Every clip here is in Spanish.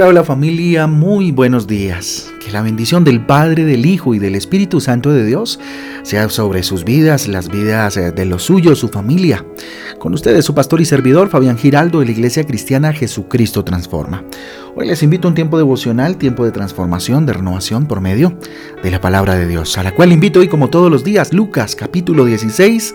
Hola, familia, muy buenos días. Que la bendición del Padre, del Hijo y del Espíritu Santo de Dios sea sobre sus vidas, las vidas eh, de los suyos, su familia. Con ustedes su pastor y servidor Fabián Giraldo de la Iglesia Cristiana Jesucristo Transforma. Hoy les invito a un tiempo devocional, tiempo de transformación, de renovación por medio de la palabra de Dios, a la cual invito hoy como todos los días, Lucas capítulo 16,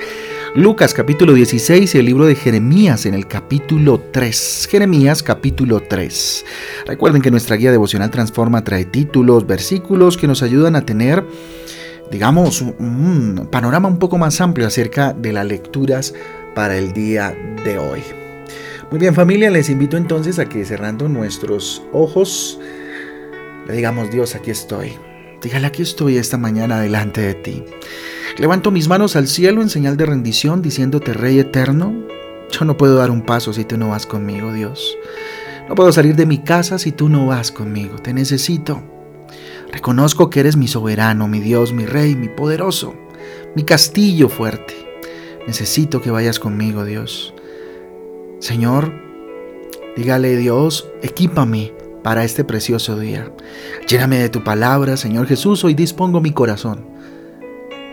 Lucas capítulo 16 y el libro de Jeremías en el capítulo 3. Jeremías capítulo 3. Recuerden que nuestra guía devocional Transforma trae títulos, versículos que nos ayudan a tener digamos, un panorama un poco más amplio acerca de las lecturas para el día de hoy. Muy bien familia, les invito entonces a que cerrando nuestros ojos, le digamos Dios, aquí estoy. Dígale, aquí estoy esta mañana delante de ti. Levanto mis manos al cielo en señal de rendición, diciéndote, Rey eterno, yo no puedo dar un paso si tú no vas conmigo, Dios. No puedo salir de mi casa si tú no vas conmigo. Te necesito. Reconozco que eres mi soberano, mi Dios, mi Rey, mi poderoso, mi castillo fuerte. Necesito que vayas conmigo, Dios. Señor, dígale Dios, equípame para este precioso día. Lléname de tu palabra, Señor Jesús, hoy dispongo mi corazón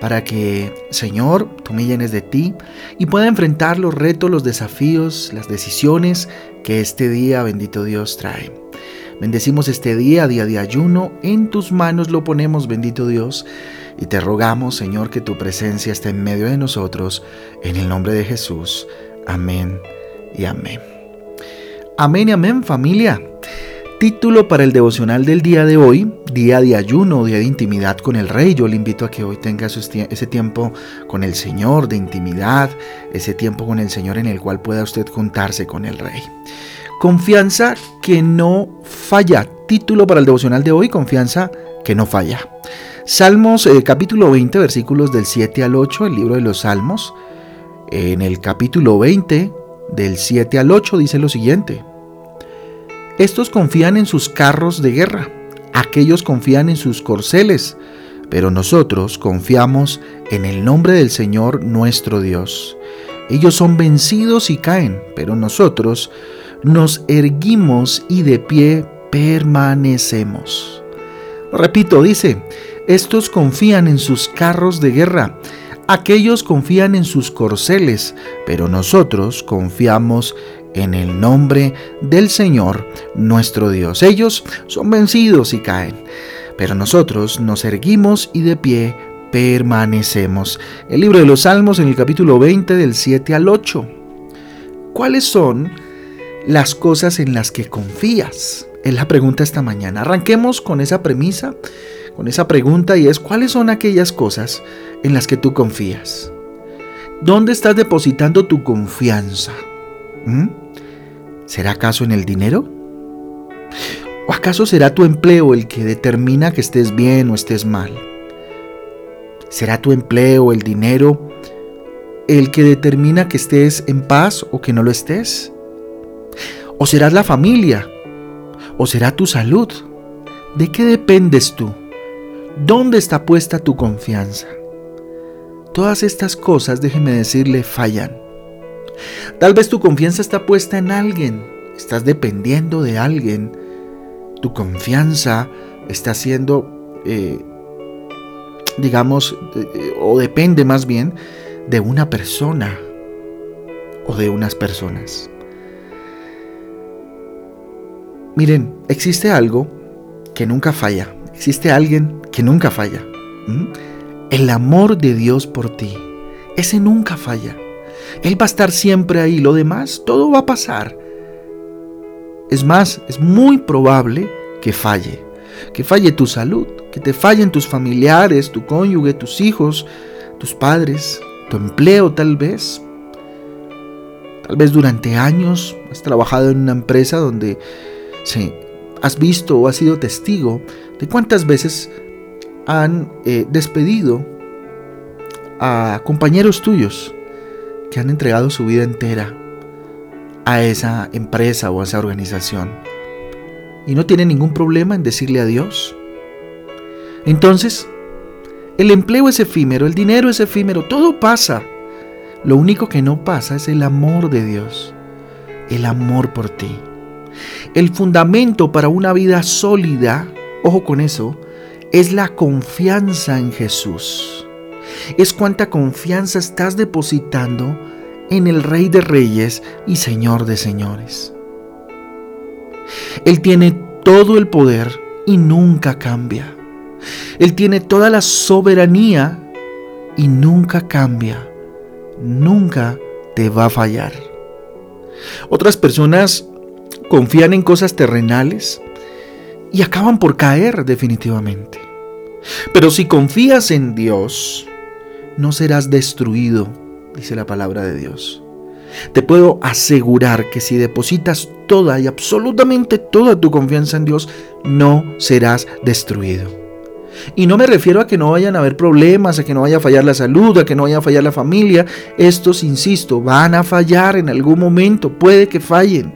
para que, Señor, tú me llenes de ti y pueda enfrentar los retos, los desafíos, las decisiones que este día, bendito Dios, trae. Bendecimos este día, día de ayuno, en tus manos lo ponemos, bendito Dios, y te rogamos, Señor, que tu presencia esté en medio de nosotros, en el nombre de Jesús. Amén y amén. Amén y amén familia. Título para el devocional del día de hoy, día de ayuno, día de intimidad con el Rey. Yo le invito a que hoy tenga ese tiempo con el Señor de intimidad, ese tiempo con el Señor en el cual pueda usted juntarse con el Rey. Confianza que no falla. Título para el devocional de hoy, confianza que no falla. Salmos eh, capítulo 20, versículos del 7 al 8, el libro de los Salmos. En el capítulo 20, del 7 al 8 dice lo siguiente. Estos confían en sus carros de guerra, aquellos confían en sus corceles, pero nosotros confiamos en el nombre del Señor nuestro Dios. Ellos son vencidos y caen, pero nosotros nos erguimos y de pie permanecemos. Repito, dice, estos confían en sus carros de guerra, Aquellos confían en sus corceles, pero nosotros confiamos en el nombre del Señor nuestro Dios. Ellos son vencidos y caen, pero nosotros nos erguimos y de pie permanecemos. El libro de los Salmos en el capítulo 20 del 7 al 8. ¿Cuáles son las cosas en las que confías? Es la pregunta esta mañana. Arranquemos con esa premisa con esa pregunta y es ¿cuáles son aquellas cosas en las que tú confías? ¿Dónde estás depositando tu confianza? ¿Mm? ¿Será acaso en el dinero? ¿O acaso será tu empleo el que determina que estés bien o estés mal? ¿Será tu empleo, el dinero, el que determina que estés en paz o que no lo estés? ¿O será la familia? ¿O será tu salud? ¿De qué dependes tú? ¿Dónde está puesta tu confianza? Todas estas cosas, déjeme decirle, fallan. Tal vez tu confianza está puesta en alguien, estás dependiendo de alguien. Tu confianza está siendo, eh, digamos, o depende más bien de una persona o de unas personas. Miren, existe algo que nunca falla. Existe alguien que nunca falla. El amor de Dios por ti. Ese nunca falla. Él va a estar siempre ahí. Lo demás, todo va a pasar. Es más, es muy probable que falle. Que falle tu salud, que te fallen tus familiares, tu cónyuge, tus hijos, tus padres, tu empleo tal vez. Tal vez durante años has trabajado en una empresa donde sí, has visto o has sido testigo de cuántas veces han eh, despedido a compañeros tuyos que han entregado su vida entera a esa empresa o a esa organización y no tienen ningún problema en decirle adiós. Entonces, el empleo es efímero, el dinero es efímero, todo pasa. Lo único que no pasa es el amor de Dios, el amor por ti. El fundamento para una vida sólida, ojo con eso, es la confianza en Jesús. Es cuánta confianza estás depositando en el Rey de Reyes y Señor de Señores. Él tiene todo el poder y nunca cambia. Él tiene toda la soberanía y nunca cambia. Nunca te va a fallar. Otras personas confían en cosas terrenales y acaban por caer definitivamente. Pero si confías en Dios, no serás destruido, dice la palabra de Dios. Te puedo asegurar que si depositas toda y absolutamente toda tu confianza en Dios, no serás destruido. Y no me refiero a que no vayan a haber problemas, a que no vaya a fallar la salud, a que no vaya a fallar la familia. Estos, insisto, van a fallar en algún momento, puede que fallen.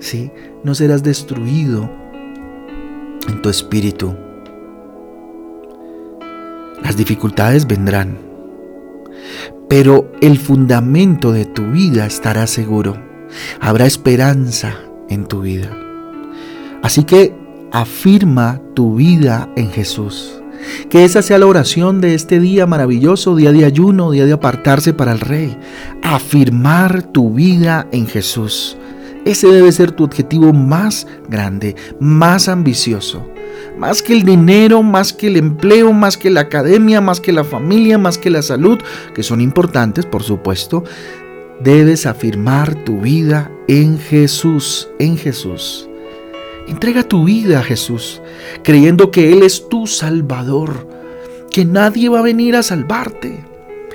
¿Sí? No serás destruido en tu espíritu. Las dificultades vendrán, pero el fundamento de tu vida estará seguro. Habrá esperanza en tu vida. Así que afirma tu vida en Jesús. Que esa sea la oración de este día maravilloso, día de ayuno, día de apartarse para el Rey. Afirmar tu vida en Jesús. Ese debe ser tu objetivo más grande, más ambicioso. Más que el dinero, más que el empleo, más que la academia, más que la familia, más que la salud, que son importantes, por supuesto, debes afirmar tu vida en Jesús, en Jesús. Entrega tu vida a Jesús, creyendo que Él es tu Salvador, que nadie va a venir a salvarte,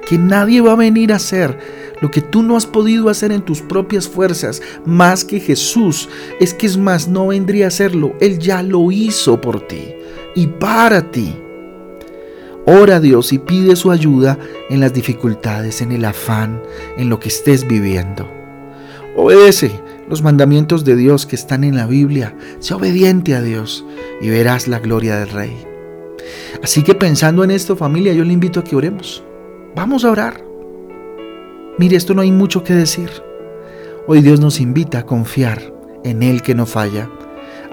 que nadie va a venir a hacer lo que tú no has podido hacer en tus propias fuerzas, más que Jesús. Es que es más, no vendría a hacerlo, Él ya lo hizo por ti y para ti. Ora a Dios y pide su ayuda en las dificultades, en el afán, en lo que estés viviendo. Obedece los mandamientos de Dios que están en la Biblia. Sé obediente a Dios y verás la gloria del Rey. Así que pensando en esto familia, yo le invito a que oremos. Vamos a orar. Mire, esto no hay mucho que decir. Hoy Dios nos invita a confiar en Él que no falla,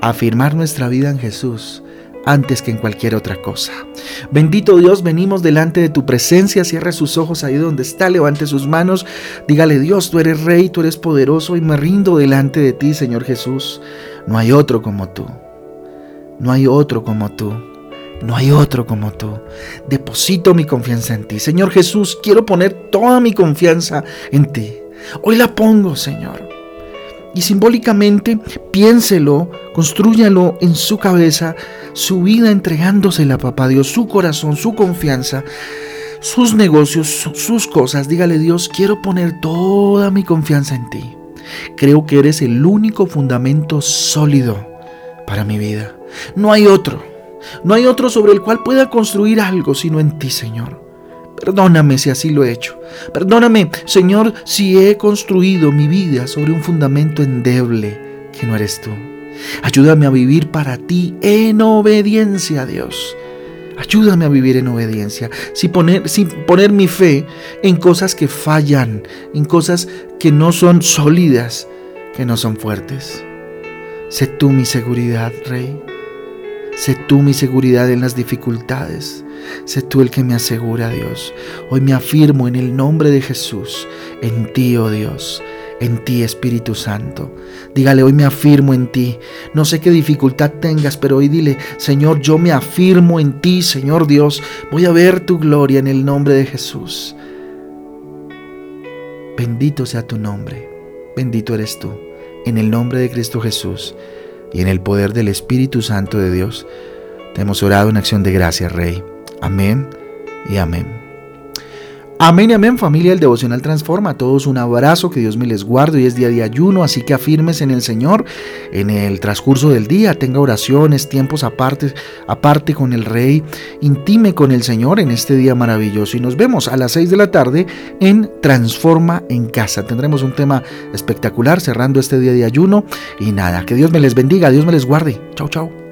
a afirmar nuestra vida en Jesús antes que en cualquier otra cosa. Bendito Dios, venimos delante de tu presencia, cierre sus ojos ahí donde está, levante sus manos, dígale Dios, tú eres rey, tú eres poderoso y me rindo delante de ti, Señor Jesús. No hay otro como tú, no hay otro como tú. No hay otro como tú. Deposito mi confianza en ti. Señor Jesús, quiero poner toda mi confianza en ti. Hoy la pongo, Señor y simbólicamente piénselo, construyalo en su cabeza, su vida entregándosela a papá Dios, su corazón, su confianza, sus negocios, sus cosas. Dígale Dios, quiero poner toda mi confianza en ti. Creo que eres el único fundamento sólido para mi vida. No hay otro. No hay otro sobre el cual pueda construir algo sino en ti, Señor. Perdóname si así lo he hecho. Perdóname, Señor, si he construido mi vida sobre un fundamento endeble que no eres tú. Ayúdame a vivir para ti en obediencia a Dios. Ayúdame a vivir en obediencia, sin poner, sin poner mi fe en cosas que fallan, en cosas que no son sólidas, que no son fuertes. Sé tú mi seguridad, Rey. Sé tú mi seguridad en las dificultades. Sé tú el que me asegura, Dios. Hoy me afirmo en el nombre de Jesús, en ti, oh Dios, en ti, Espíritu Santo. Dígale, hoy me afirmo en ti. No sé qué dificultad tengas, pero hoy dile, Señor, yo me afirmo en ti, Señor Dios. Voy a ver tu gloria en el nombre de Jesús. Bendito sea tu nombre. Bendito eres tú. En el nombre de Cristo Jesús y en el poder del Espíritu Santo de Dios, te hemos orado en acción de gracia, Rey. Amén y amén. Amén y amén familia el devocional transforma. Todos un abrazo, que Dios me les guarde. Hoy es día de ayuno, así que afirmes en el Señor en el transcurso del día. Tenga oraciones, tiempos aparte, aparte con el Rey. Intime con el Señor en este día maravilloso. Y nos vemos a las 6 de la tarde en Transforma en Casa. Tendremos un tema espectacular cerrando este día de ayuno. Y nada, que Dios me les bendiga, Dios me les guarde. Chau, chau.